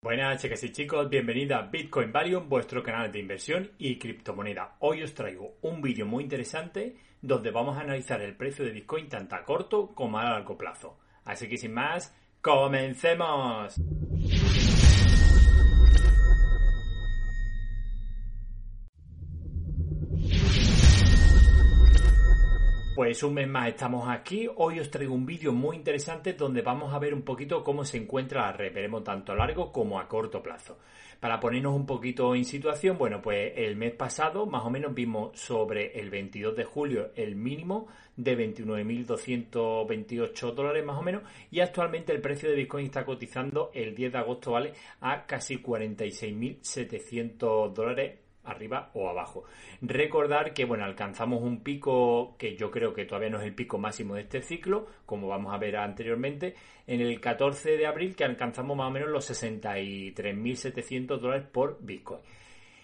Buenas chicas y chicos, bienvenidos a Bitcoin Valium, vuestro canal de inversión y criptomoneda. Hoy os traigo un vídeo muy interesante donde vamos a analizar el precio de Bitcoin tanto a corto como a largo plazo. Así que sin más, ¡comencemos! Pues un mes más estamos aquí. Hoy os traigo un vídeo muy interesante donde vamos a ver un poquito cómo se encuentra la red. Veremos tanto a largo como a corto plazo. Para ponernos un poquito en situación, bueno, pues el mes pasado más o menos vimos sobre el 22 de julio el mínimo de 29.228 dólares más o menos y actualmente el precio de Bitcoin está cotizando el 10 de agosto, ¿vale? A casi 46.700 dólares arriba o abajo. Recordar que, bueno, alcanzamos un pico que yo creo que todavía no es el pico máximo de este ciclo, como vamos a ver anteriormente, en el 14 de abril que alcanzamos más o menos los 63.700 dólares por Bitcoin.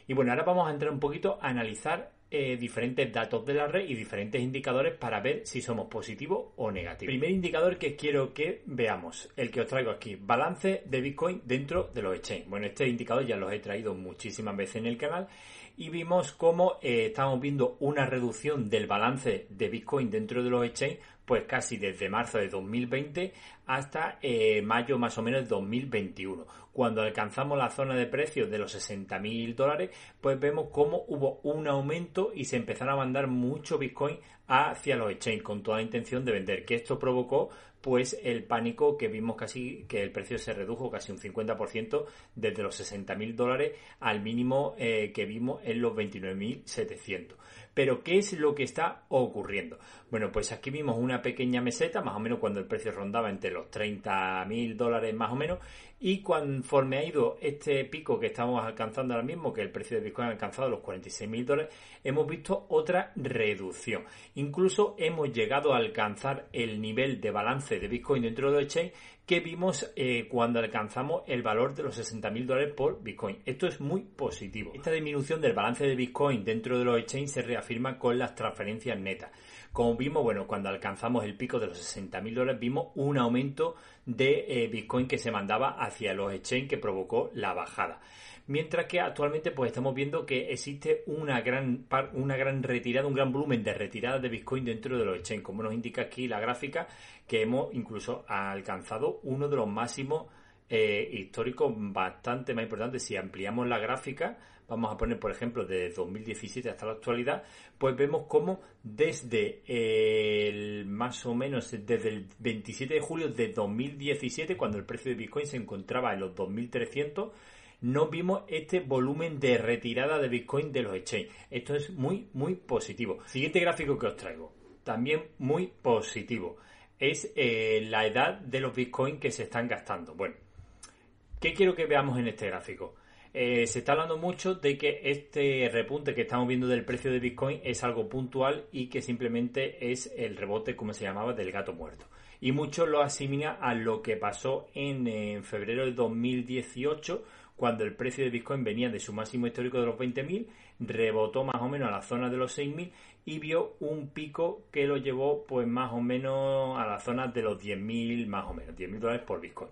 Y bueno, ahora vamos a entrar un poquito a analizar eh, diferentes datos de la red y diferentes indicadores para ver si somos positivos o negativos. Primer indicador que quiero que veamos, el que os traigo aquí, balance de Bitcoin dentro de los exchanges. Bueno, este indicador ya los he traído muchísimas veces en el canal y vimos cómo eh, estamos viendo una reducción del balance de Bitcoin dentro de los exchanges pues casi desde marzo de 2020 hasta eh, mayo más o menos de 2021. Cuando alcanzamos la zona de precios de los 60.000 dólares, pues vemos cómo hubo un aumento y se empezaron a mandar mucho Bitcoin hacia los exchanges con toda la intención de vender, que esto provocó pues el pánico que vimos casi que el precio se redujo casi un 50% desde los 60.000 dólares al mínimo eh, que vimos en los 29.700. Pero ¿qué es lo que está ocurriendo? Bueno, pues aquí vimos una pequeña meseta, más o menos cuando el precio rondaba entre los 30.000 dólares más o menos, y conforme ha ido este pico que estamos alcanzando ahora mismo, que el precio de Bitcoin ha alcanzado los 46.000 dólares, hemos visto otra reducción. Incluso hemos llegado a alcanzar el nivel de balance de Bitcoin dentro de exchange que vimos eh, cuando alcanzamos el valor de los 60.000 dólares por Bitcoin. Esto es muy positivo. Esta disminución del balance de Bitcoin dentro de los exchanges se reafirma con las transferencias netas. Como vimos, bueno, cuando alcanzamos el pico de los 60.000 dólares, vimos un aumento de eh, Bitcoin que se mandaba hacia los exchanges que provocó la bajada. Mientras que actualmente pues estamos viendo que existe una gran, una gran retirada, un gran volumen de retirada de Bitcoin dentro de los exchanges, como nos indica aquí la gráfica, que hemos incluso alcanzado uno de los máximos eh, históricos bastante más importantes. Si ampliamos la gráfica, vamos a poner por ejemplo desde 2017 hasta la actualidad, pues vemos como desde el más o menos desde el 27 de julio de 2017, cuando el precio de Bitcoin se encontraba en los 2300, no vimos este volumen de retirada de Bitcoin de los exchanges. Esto es muy, muy positivo. Siguiente gráfico que os traigo. También muy positivo. Es eh, la edad de los Bitcoin que se están gastando. Bueno, ¿qué quiero que veamos en este gráfico? Eh, se está hablando mucho de que este repunte que estamos viendo del precio de Bitcoin es algo puntual y que simplemente es el rebote, como se llamaba, del gato muerto. Y muchos lo asimilan a lo que pasó en, en febrero de 2018 cuando el precio de Bitcoin venía de su máximo histórico de los 20.000, rebotó más o menos a la zona de los 6.000 y vio un pico que lo llevó pues más o menos a la zona de los 10.000 más o menos, 10.000 dólares por Bitcoin.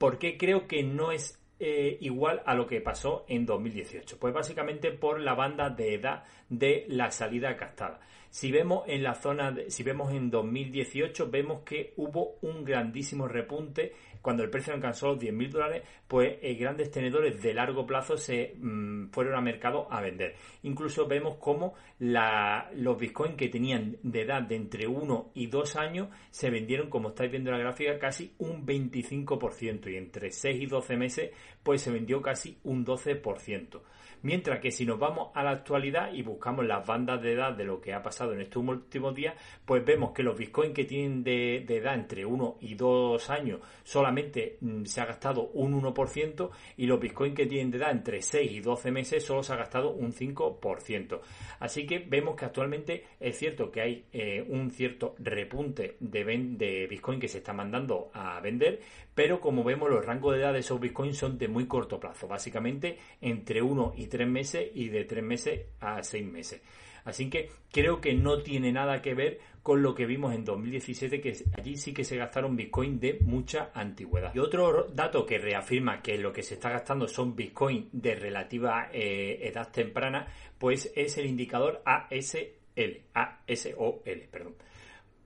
¿Por qué creo que no es eh, igual a lo que pasó en 2018? Pues básicamente por la banda de edad de la salida captada. Si vemos en la zona, si vemos en 2018, vemos que hubo un grandísimo repunte cuando el precio alcanzó los 10.000 dólares, pues eh, grandes tenedores de largo plazo se mm, fueron al mercado a vender. Incluso vemos cómo los bitcoins que tenían de edad de entre 1 y 2 años se vendieron, como estáis viendo en la gráfica, casi un 25% y entre 6 y 12 meses pues se vendió casi un 12%. Mientras que si nos vamos a la actualidad y buscamos las bandas de edad de lo que ha pasado en estos últimos días, pues vemos que los bitcoins que tienen de, edad entre 1 y 2 años solamente mm, se ha gastado un 1% y los bitcoins que tienen de edad entre 6 y 12 meses solo se ha gastado un 5%. Así que vemos que actualmente es cierto que hay eh, un cierto repunte de, de bitcoin que se está mandando a vender, pero como vemos los rangos de edad de esos bitcoins son de muy corto plazo, básicamente entre 1 y tres meses y de tres meses a seis meses. Así que creo que no tiene nada que ver con lo que vimos en 2017, que allí sí que se gastaron Bitcoin de mucha antigüedad. Y otro dato que reafirma que lo que se está gastando son Bitcoin de relativa eh, edad temprana, pues es el indicador ASL, ASOL, perdón.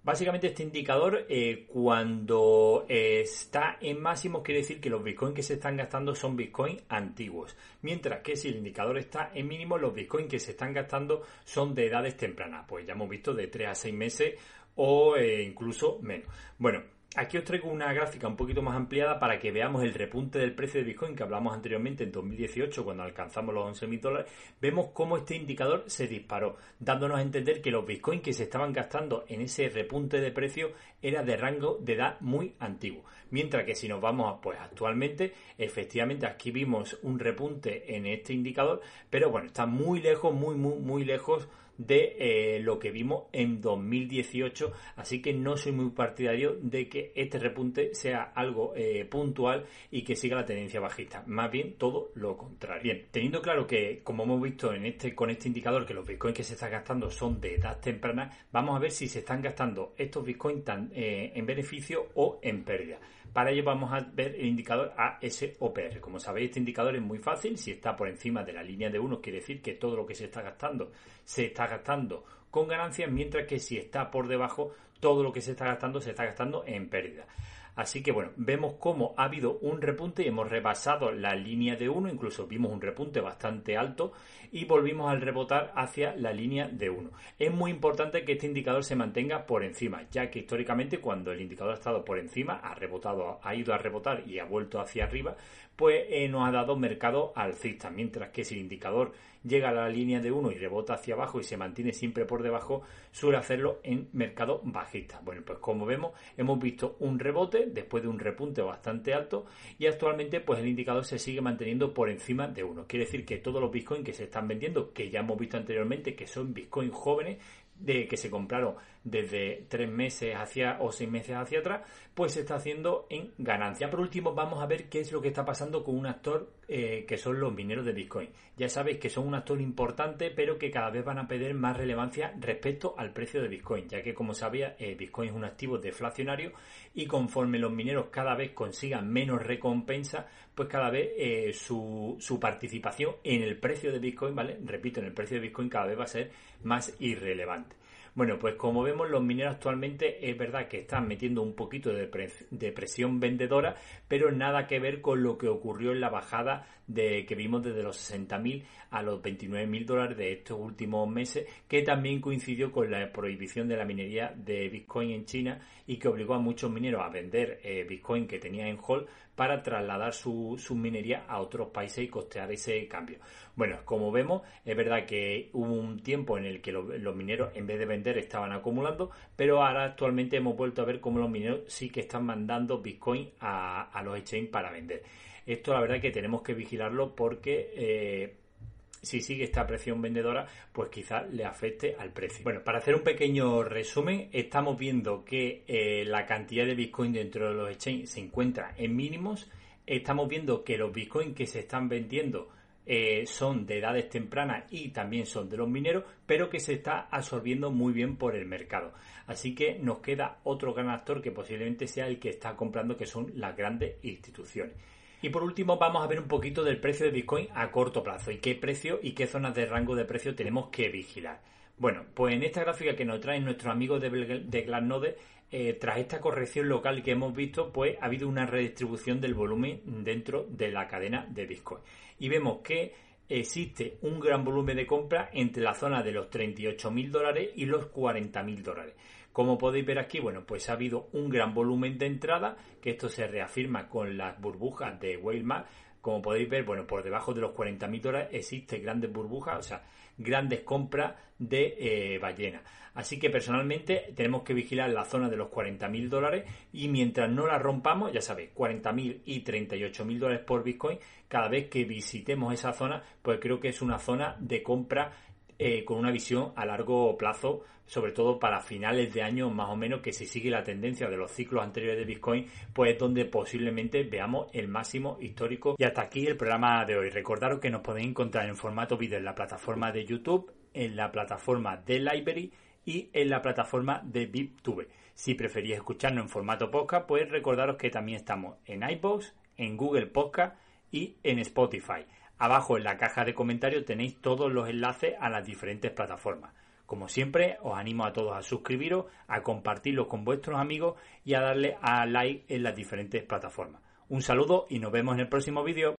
Básicamente este indicador eh, cuando está en máximo quiere decir que los bitcoins que se están gastando son bitcoins antiguos. Mientras que si el indicador está en mínimo, los bitcoins que se están gastando son de edades tempranas. Pues ya hemos visto de 3 a 6 meses o eh, incluso menos. Bueno, Aquí os traigo una gráfica un poquito más ampliada para que veamos el repunte del precio de Bitcoin que hablamos anteriormente en 2018 cuando alcanzamos los 11.000 dólares. Vemos cómo este indicador se disparó, dándonos a entender que los Bitcoin que se estaban gastando en ese repunte de precio era de rango de edad muy antiguo. Mientras que si nos vamos pues actualmente, efectivamente aquí vimos un repunte en este indicador, pero bueno, está muy lejos, muy, muy, muy lejos de eh, lo que vimos en 2018, así que no soy muy partidario de que este repunte sea algo eh, puntual y que siga la tendencia bajista, más bien todo lo contrario. Bien, teniendo claro que como hemos visto en este con este indicador que los bitcoins que se están gastando son de edad temprana, vamos a ver si se están gastando estos bitcoins eh, en beneficio o en pérdida. Para ello vamos a ver el indicador ASOPR. Como sabéis, este indicador es muy fácil. Si está por encima de la línea de 1, quiere decir que todo lo que se está gastando se está gastando con ganancias, mientras que si está por debajo, todo lo que se está gastando se está gastando en pérdida. Así que bueno, vemos cómo ha habido un repunte y hemos rebasado la línea de 1, incluso vimos un repunte bastante alto y volvimos al rebotar hacia la línea de 1. Es muy importante que este indicador se mantenga por encima, ya que históricamente cuando el indicador ha estado por encima, ha rebotado, ha ido a rebotar y ha vuelto hacia arriba, pues eh, nos ha dado mercado alcista, mientras que si el indicador llega a la línea de 1 y rebota hacia abajo y se mantiene siempre por debajo, suele hacerlo en mercado bajista. Bueno, pues como vemos, hemos visto un rebote después de un repunte bastante alto y actualmente pues el indicador se sigue manteniendo por encima de 1. Quiere decir que todos los bitcoins que se están vendiendo, que ya hemos visto anteriormente que son bitcoins jóvenes, de que se compraron desde tres meses hacia o seis meses hacia atrás, pues se está haciendo en ganancia. Por último, vamos a ver qué es lo que está pasando con un actor eh, que son los mineros de Bitcoin. Ya sabéis que son un actor importante, pero que cada vez van a perder más relevancia respecto al precio de Bitcoin, ya que como sabía, eh, Bitcoin es un activo deflacionario y conforme los mineros cada vez consigan menos recompensa, pues cada vez eh, su, su participación en el precio de Bitcoin, ¿vale? Repito, en el precio de Bitcoin cada vez va a ser más irrelevante. Bueno, pues como vemos, los mineros actualmente es verdad que están metiendo un poquito de, presión vendedora, pero nada que ver con lo que ocurrió en la bajada de que vimos desde los 60.000 a los 29.000 dólares de estos últimos meses, que también coincidió con la prohibición de la minería de Bitcoin en China y que obligó a muchos mineros a vender eh, Bitcoin que tenían en hold para trasladar su, minería a otros países y costear ese cambio. Bueno, como vemos, es verdad que hubo un tiempo en el que los, mineros en vez de vender estaban acumulando, pero ahora actualmente hemos vuelto a ver cómo los mineros sí que están mandando Bitcoin a, a los exchanges para vender. Esto la verdad que tenemos que vigilarlo porque eh, si sigue esta presión vendedora, pues quizás le afecte al precio. Bueno, para hacer un pequeño resumen, estamos viendo que eh, la cantidad de Bitcoin dentro de los exchanges se encuentra en mínimos. Estamos viendo que los Bitcoin que se están vendiendo eh, son de edades tempranas y también son de los mineros, pero que se está absorbiendo muy bien por el mercado. Así que nos queda otro gran actor que posiblemente sea el que está comprando, que son las grandes instituciones. Y por último vamos a ver un poquito del precio de Bitcoin a corto plazo y qué precio y qué zonas de rango de precio tenemos que vigilar. Bueno, pues en esta gráfica que nos traen nuestros amigos de, de Glassnode, eh, tras esta corrección local que hemos visto, pues ha habido una redistribución del volumen dentro de la cadena de Bitcoin. Y vemos que existe un gran volumen de compra entre la zona de los 38.000 dólares y los 40.000 dólares. Como podéis ver aquí, bueno, pues ha habido un gran volumen de entrada, que esto se reafirma con las burbujas de Whale Como podéis ver, bueno, por debajo de los 40.000 dólares existen grandes burbujas, o sea, grandes compras de eh, ballena. Así que personalmente tenemos que vigilar la zona de los 40.000 dólares y mientras no la rompamos, ya sabéis, 40.000 y 38.000 dólares por Bitcoin, cada vez que visitemos esa zona, pues creo que es una zona de compra eh, con una visión a largo plazo, sobre todo para finales de año más o menos, que si sigue la tendencia de los ciclos anteriores de Bitcoin, pues es donde posiblemente veamos el máximo histórico. Y hasta aquí el programa de hoy. Recordaros que nos podéis encontrar en formato vídeo en la plataforma de YouTube en la plataforma de Library y en la plataforma de VipTube. Si preferís escucharnos en formato podcast, pues recordaros que también estamos en iPods, en Google Podcast y en Spotify. Abajo en la caja de comentarios tenéis todos los enlaces a las diferentes plataformas. Como siempre, os animo a todos a suscribiros, a compartirlo con vuestros amigos y a darle a like en las diferentes plataformas. Un saludo y nos vemos en el próximo vídeo.